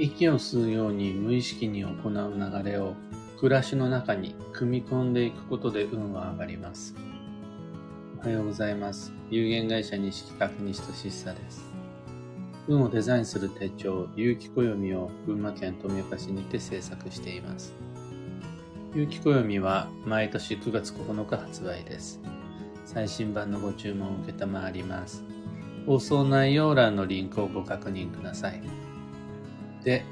息を吸うように無意識に行う流れを暮らしの中に組み込んでいくことで運は上がります。おはようございます。有限会社西企画西俊久です。運をデザインする手帳、有機暦を群馬県富岡市にて制作しています。有機暦は毎年9月9日発売です。最新版のご注文を受けたまわります。放送内容欄のリンクをご確認ください。で、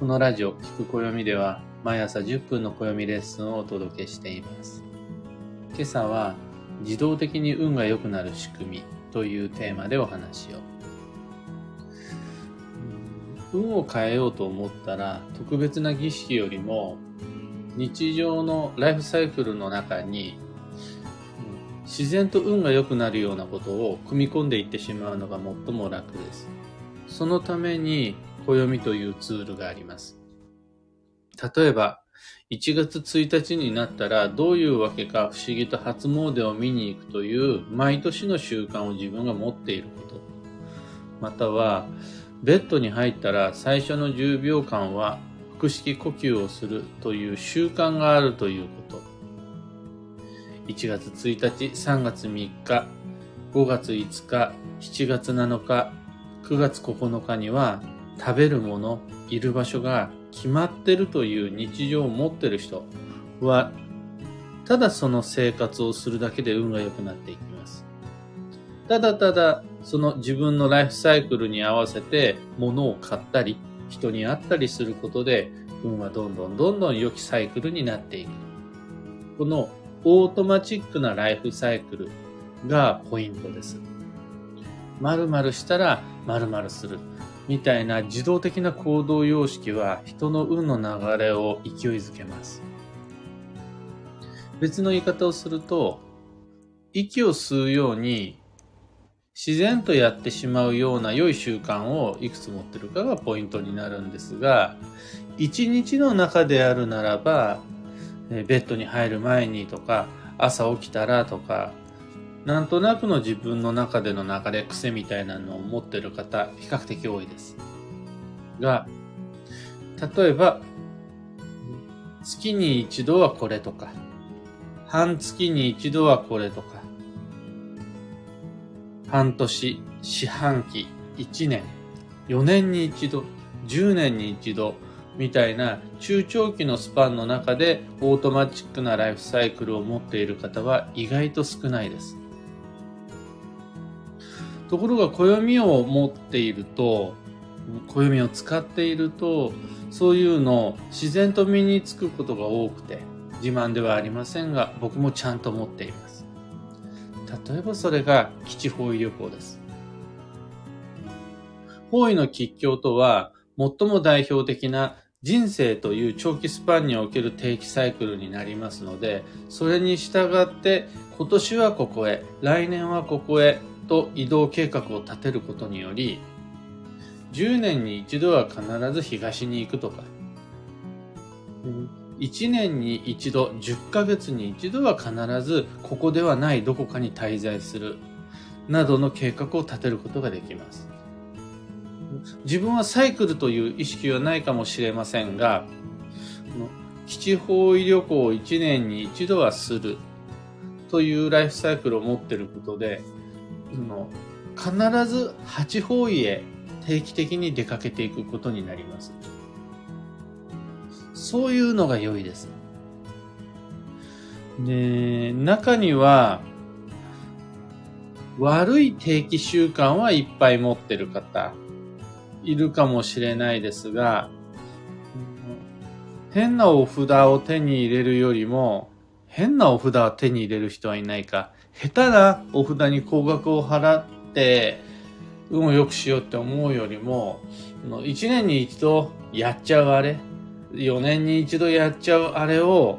このラジオ、聞く暦では毎朝10分の暦レッスンをお届けしています。今朝は自動的に運が良くなる仕組みというテーマでお話を。運を変えようと思ったら特別な儀式よりも日常のライフサイクルの中に自然と運が良くなるようなことを組み込んでいってしまうのが最も楽です。そのために暦というツールがあります。例えば、1月1日になったらどういうわけか不思議と初詣を見に行くという毎年の習慣を自分が持っていること。または、ベッドに入ったら最初の10秒間は腹式呼吸をするという習慣があるということ。1月1日、3月3日、5月5日、7月7日、9月9日には食べるもの、いる場所が決まってるという日常を持ってる人は、ただその生活をするだけで運が良くなっていきます。ただただその自分のライフサイクルに合わせて物を買ったり、人に会ったりすることで、運はどんどんどんどん良きサイクルになっていく。このオートマチックなライフサイクルがポイントです。〇〇したら〇〇する。みたいな自動的な行動様式は人の運の流れを勢いづけます。別の言い方をすると、息を吸うように自然とやってしまうような良い習慣をいくつ持ってるかがポイントになるんですが、一日の中であるならば、ベッドに入る前にとか、朝起きたらとか、なんとなくの自分の中での流れ癖みたいなのを持ってる方、比較的多いです。が、例えば、月に一度はこれとか、半月に一度はこれとか、半年、四半期、一年、四年に一度、十年に一度、みたいな中長期のスパンの中でオートマチックなライフサイクルを持っている方は意外と少ないです。ところが暦を持っていると、暦を使っていると、そういうのを自然と身につくことが多くて、自慢ではありませんが、僕もちゃんと持っています。例えばそれが基地方位旅行です。方位の吉凶とは、最も代表的な人生という長期スパンにおける定期サイクルになりますので、それに従って今年はここへ、来年はここへ、と移動計画を立てることにより、10年に一度は必ず東に行くとか、1年に一度、10ヶ月に一度は必ずここではないどこかに滞在する、などの計画を立てることができます。自分はサイクルという意識はないかもしれませんが、基地方位旅行を1年に一度はするというライフサイクルを持ってることで、その必ず八方位へ定期的に出かけていくことになります。そういうのが良いです。で、中には、悪い定期習慣はいっぱい持ってる方、いるかもしれないですが、変なお札を手に入れるよりも、変なお札を手に入れる人はいないか、下手なお札に高額を払って、運を良くしようって思うよりも、1年に一度やっちゃうあれ、4年に一度やっちゃうあれを、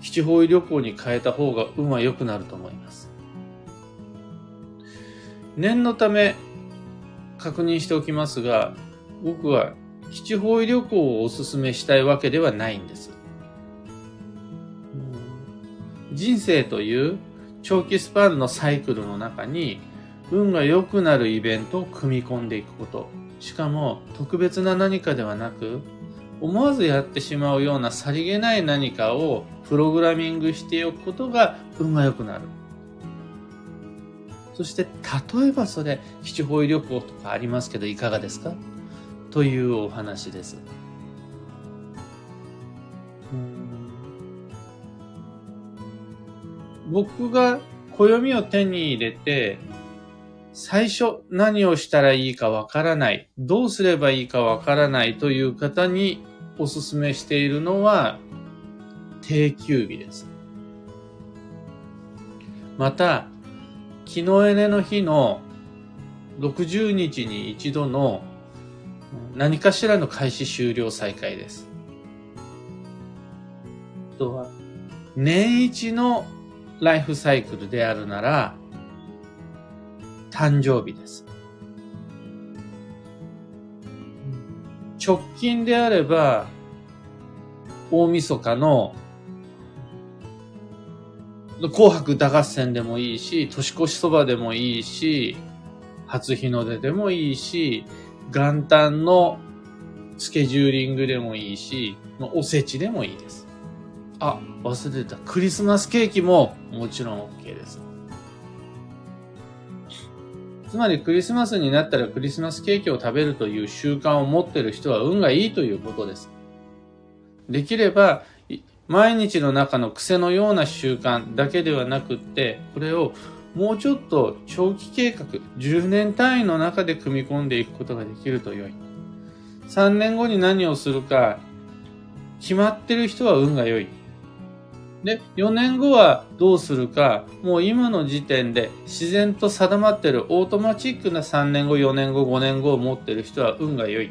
基地方位旅行に変えた方が運は良くなると思います。念のため確認しておきますが、僕は基地方位旅行をお勧めしたいわけではないんです。人生という長期スパンのサイクルの中に運が良くなるイベントを組み込んでいくこと、しかも特別な何かではなく、思わずやってしまうようなさりげない何かをプログラミングしておくことが運が良くなる。そして、例えばそれ、基地方位旅行とかありますけど、いかがですか？というお話です。僕が暦を手に入れて、最初何をしたらいいかわからない、どうすればいいかわからないという方にお勧めしているのは定休日です。また、木のエネの日の60日に一度の何かしらの開始終了再開です。あとは、年一のライフサイクルであるなら、誕生日です。直近であれば、大晦日の紅白歌合戦でもいいし、年越しそばでもいいし、初日の出でもいいし、元旦のスケジューリングでもいいし、おせちでもいいです。あ、忘れてた。クリスマスケーキももちろん OK です。つまりクリスマスになったらクリスマスケーキを食べるという習慣を持ってる人は運がいいということです。できれば、毎日の中の癖のような習慣だけではなくって、これをもうちょっと長期計画、10年単位の中で組み込んでいくことができると良い。3年後に何をするか、決まってる人は運が良い。で、4年後はどうするか、もう今の時点で自然と定まってるオートマチックな3年後、4年後、5年後を持ってる人は運が良いっ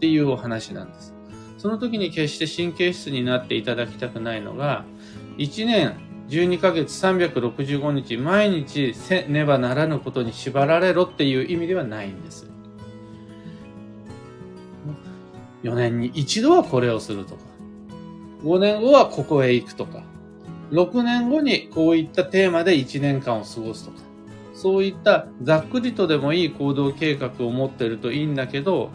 ていうお話なんです。その時に決して神経質になっていただきたくないのが、1年12ヶ月365日毎日せねばならぬことに縛られろっていう意味ではないんです。4年に一度はこれをするとか、5年後はここへ行くとか、6年後にこういったテーマで1年間を過ごすとか、そういったざっくりとでもいい行動計画を持ってるといいんだけど、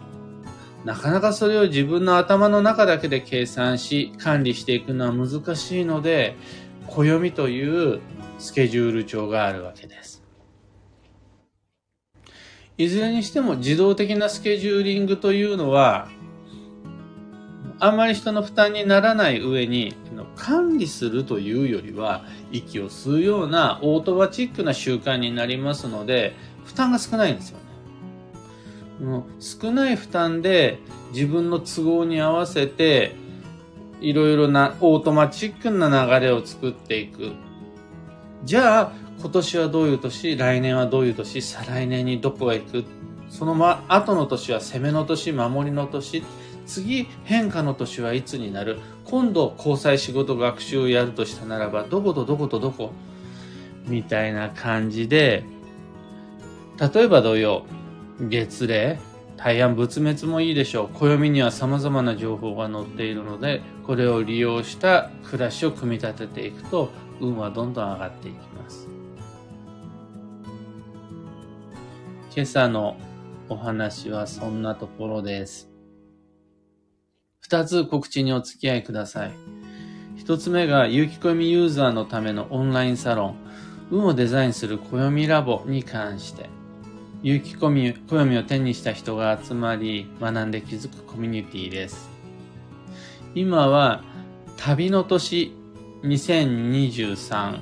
なかなかそれを自分の頭の中だけで計算し、管理していくのは難しいので、暦というスケジュール帳があるわけです。いずれにしても自動的なスケジューリングというのは、あんまり人の負担にならない上に、管理するというよりは、息を吸うようなオートマチックな習慣になりますので、負担が少ないんですよね。少ない負担で自分の都合に合わせていろいろなオートマチックな流れを作っていく。じゃあ今年はどういう年、来年はどういう年、再来年にどこへ行く。そのま、後の年は攻めの年、守りの年。次、変化の年はいつになる。今度、交際仕事学習をやるとしたならば、どことどことどこみたいな感じで、例えば同様、月齢、大安仏滅もいいでしょう。暦には様々な情報が載っているので、これを利用した暮らしを組み立てていくと、運はどんどん上がっていきます。今朝のお話はそんなところです。二つ告知にお付き合いください。一つ目が、有機暦ユーザーのためのオンラインサロン、運をデザインする暦ラボに関して、有機暦を手にした人が集まり、学んで気づくコミュニティです。今は、旅の年2023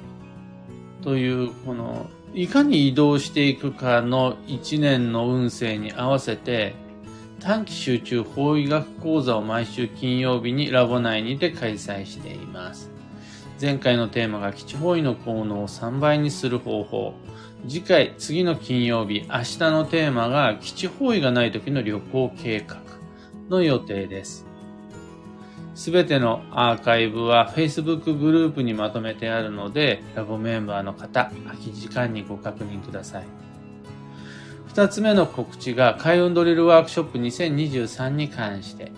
という、この、いかに移動していくかの1年の運勢に合わせて、短期集中法医学講座を毎週金曜日にラボ内にて開催しています。前回のテーマが基地方位の効能を3倍にする方法。次回、次の金曜日、明日のテーマが基地方位がない時の旅行計画の予定です。すべてのアーカイブは Facebook グループにまとめてあるので、ラボメンバーの方、空き時間にご確認ください。二つ目の告知が、開運ドリルワークショップ2023に関して、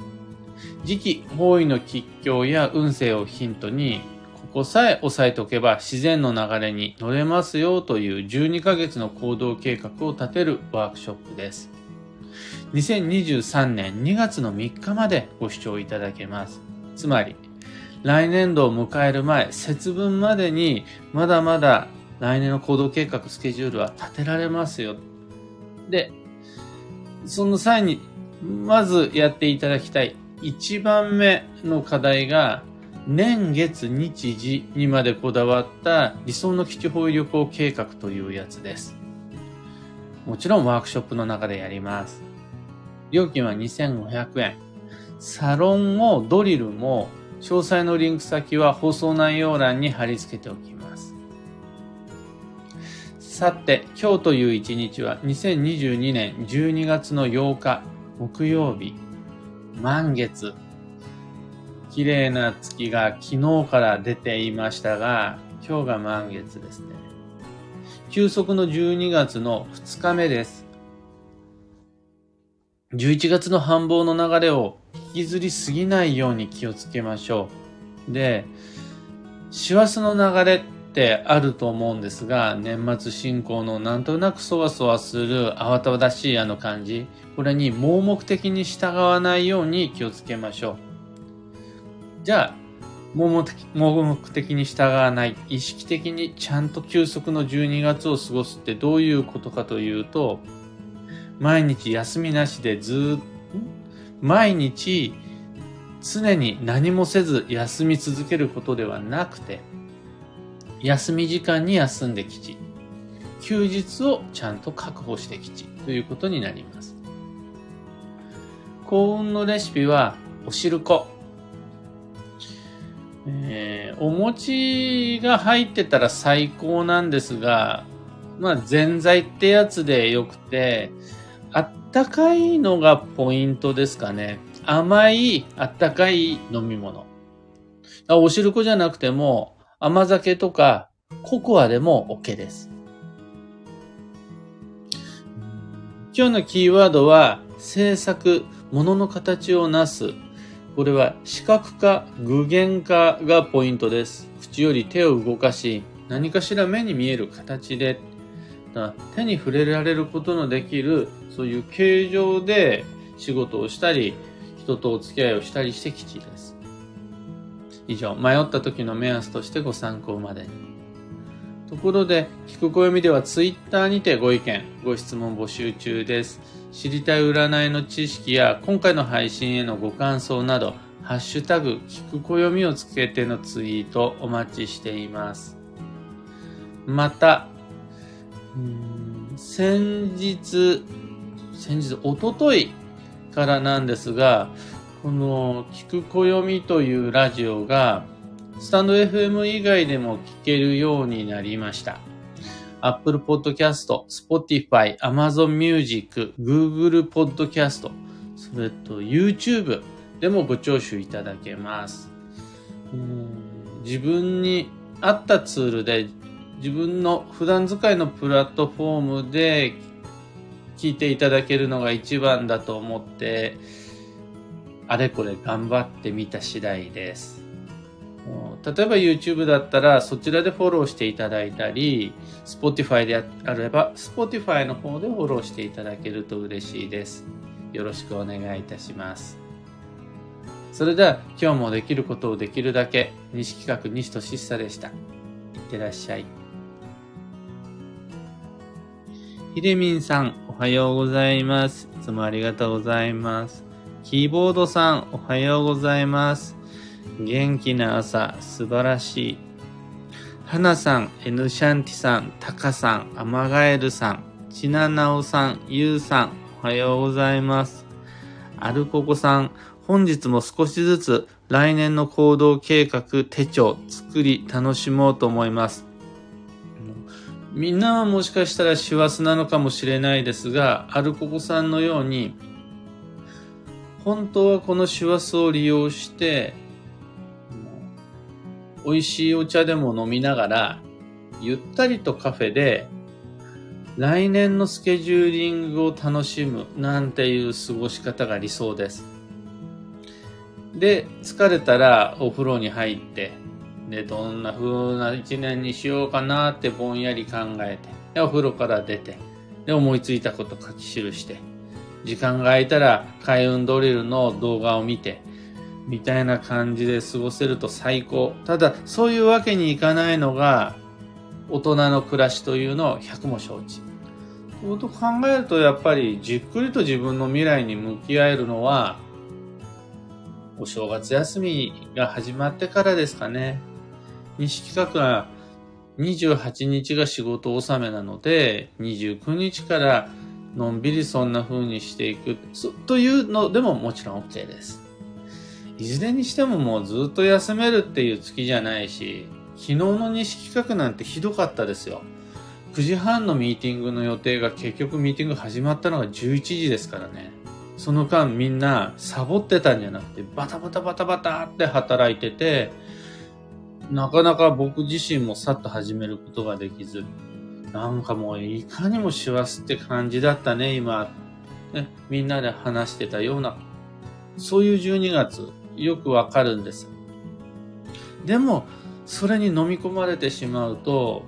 次期方位の吉凶や運勢をヒントに、ここさえ押さえておけば自然の流れに乗れますよという12ヶ月の行動計画を立てるワークショップです。2023年2月の3日までご視聴いただけます。つまり、来年度を迎える前、節分までにまだまだ来年の行動計画、スケジュールは立てられますよ。で、その際に、まずやっていただきたい1番目の課題が、年月日時にまでこだわった理想の基地方位旅行計画というやつです。もちろんワークショップの中でやります。料金は2500円。サロンもドリルも詳細のリンク先は放送内容欄に貼り付けておきます。さて、今日という一日は2022年12月の8日木曜日、満月。綺麗な月が昨日から出ていましたが、今日が満月ですね。休息の12月の2日目です。11月の繁忙の流れを引きずりすぎないように気をつけましょう。で、師走の流れってあると思うんですが、年末進行のなんとなくそわそわする慌ただしいあの感じ、これに盲目的に従わないように気をつけましょう。じゃあ、盲目的盲目的に従わない、意識的にちゃんと休息の12月を過ごすってどういうことかというと、毎日休みなしでずっと、毎日常に何もせず休み続けることではなくて、休み時間に休んできち、休日をちゃんと確保してきちということになります。幸運のレシピはお汁粉。えー、お餅が入ってたら最高なんですが、まあ、ぜんざいってやつでよくて、あったかいのがポイントですかね。甘い、あったかい飲み物。お汁粉じゃなくても、甘酒とかココアでも OK です。今日のキーワードは、制作、物の形をなす、これは視覚化、具現化がポイントです。口より手を動かし、何かしら目に見える形で、手に触れられることのできる、そういう形状で仕事をしたり、人とお付き合いをしたりして基地です。以上、迷った時の目安としてご参考までに。ところで、聞く暦ではツイッターにてご意見、ご質問募集中です。知りたい占いの知識や今回の配信へのご感想など、ハッシュタグ、聞く暦をつけてのツイートお待ちしています。また、先日、先日、おとといからなんですが、この、聞く暦というラジオが、スタンド FM 以外でも聞けるようになりました。Apple Podcast、Spotify、Amazon Music、Google Podcast、それと YouTube でもご聴取いただけます。自分に合ったツールで自分の普段使いのプラットフォームで聞いていただけるのが一番だと思って、あれこれ頑張ってみた次第です。例えば YouTube だったらそちらでフォローしていただいたり、Spotify であれば Spotify の方でフォローしていただけると嬉しいです。よろしくお願いいたします。それでは今日もできることをできるだけ西企画西俊久でした。いってらっしゃい。ひでみんさん、おはようございます。いつもありがとうございます。キーボードさん、おはようございます。元気な朝、素晴らしい。花さん、エヌシャンティさん、タカさん、アマガエルさん、チナナオさん、ユウさん、おはようございます。アルココさん、本日も少しずつ来年の行動計画手帳作り楽しもうと思います。みんなはもしかしたら師走なのかもしれないですが、アルココさんのように、本当はこの師走を利用して、美味しいお茶でも飲みながら、ゆったりとカフェで、来年のスケジューリングを楽しむなんていう過ごし方が理想です。で、疲れたらお風呂に入って、で、どんな風な一年にしようかなってぼんやり考えて、で、お風呂から出て、で、思いついたこと書き記して、時間が空いたら開運ドリルの動画を見て、みたいな感じで過ごせると最高。ただ、そういうわけにいかないのが、大人の暮らしというのを100も承知。ということ考えると、やっぱりじっくりと自分の未来に向き合えるのは、お正月休みが始まってからですかね。西企画は28日が仕事納めなので、29日からのんびりそんな風にしていくというのでももちろん OK です。いずれにしてももうずっと休めるっていう月じゃないし、昨日の西企画なんてひどかったですよ。9時半のミーティングの予定が結局ミーティング始まったのが11時ですからね。その間みんなサボってたんじゃなくてバタバタバタバタって働いてて、なかなか僕自身もさっと始めることができず、なんかもういかにも師走って感じだったね、今。ね、みんなで話してたような、そういう12月、よくわかるんです。でも、それに飲み込まれてしまうと、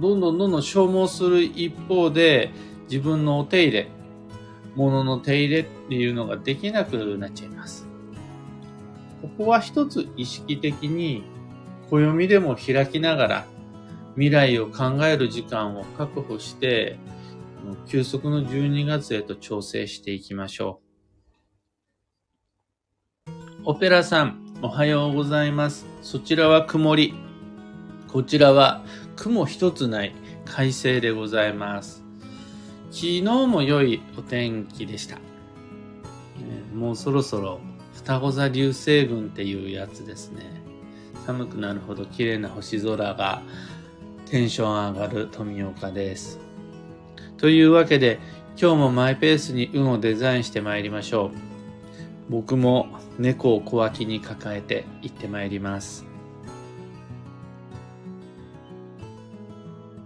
どんどんどんどん消耗する一方で、自分のお手入れ、物の手入れっていうのができなくなっちゃいます。ここは一つ意識的に暦でも開きながら未来を考える時間を確保して休息の12月へと調整していきましょう。オペラさん、おはようございます。そちらは曇り。こちらは雲一つない快晴でございます。昨日も良いお天気でした。もうそろそろ双子座流星群っていうやつですね。寒くなるほど綺麗な星空がテンション上がる富岡です。というわけで今日もマイペースに運をデザインして参りましょう。僕も猫を小脇に抱えて行って参ります。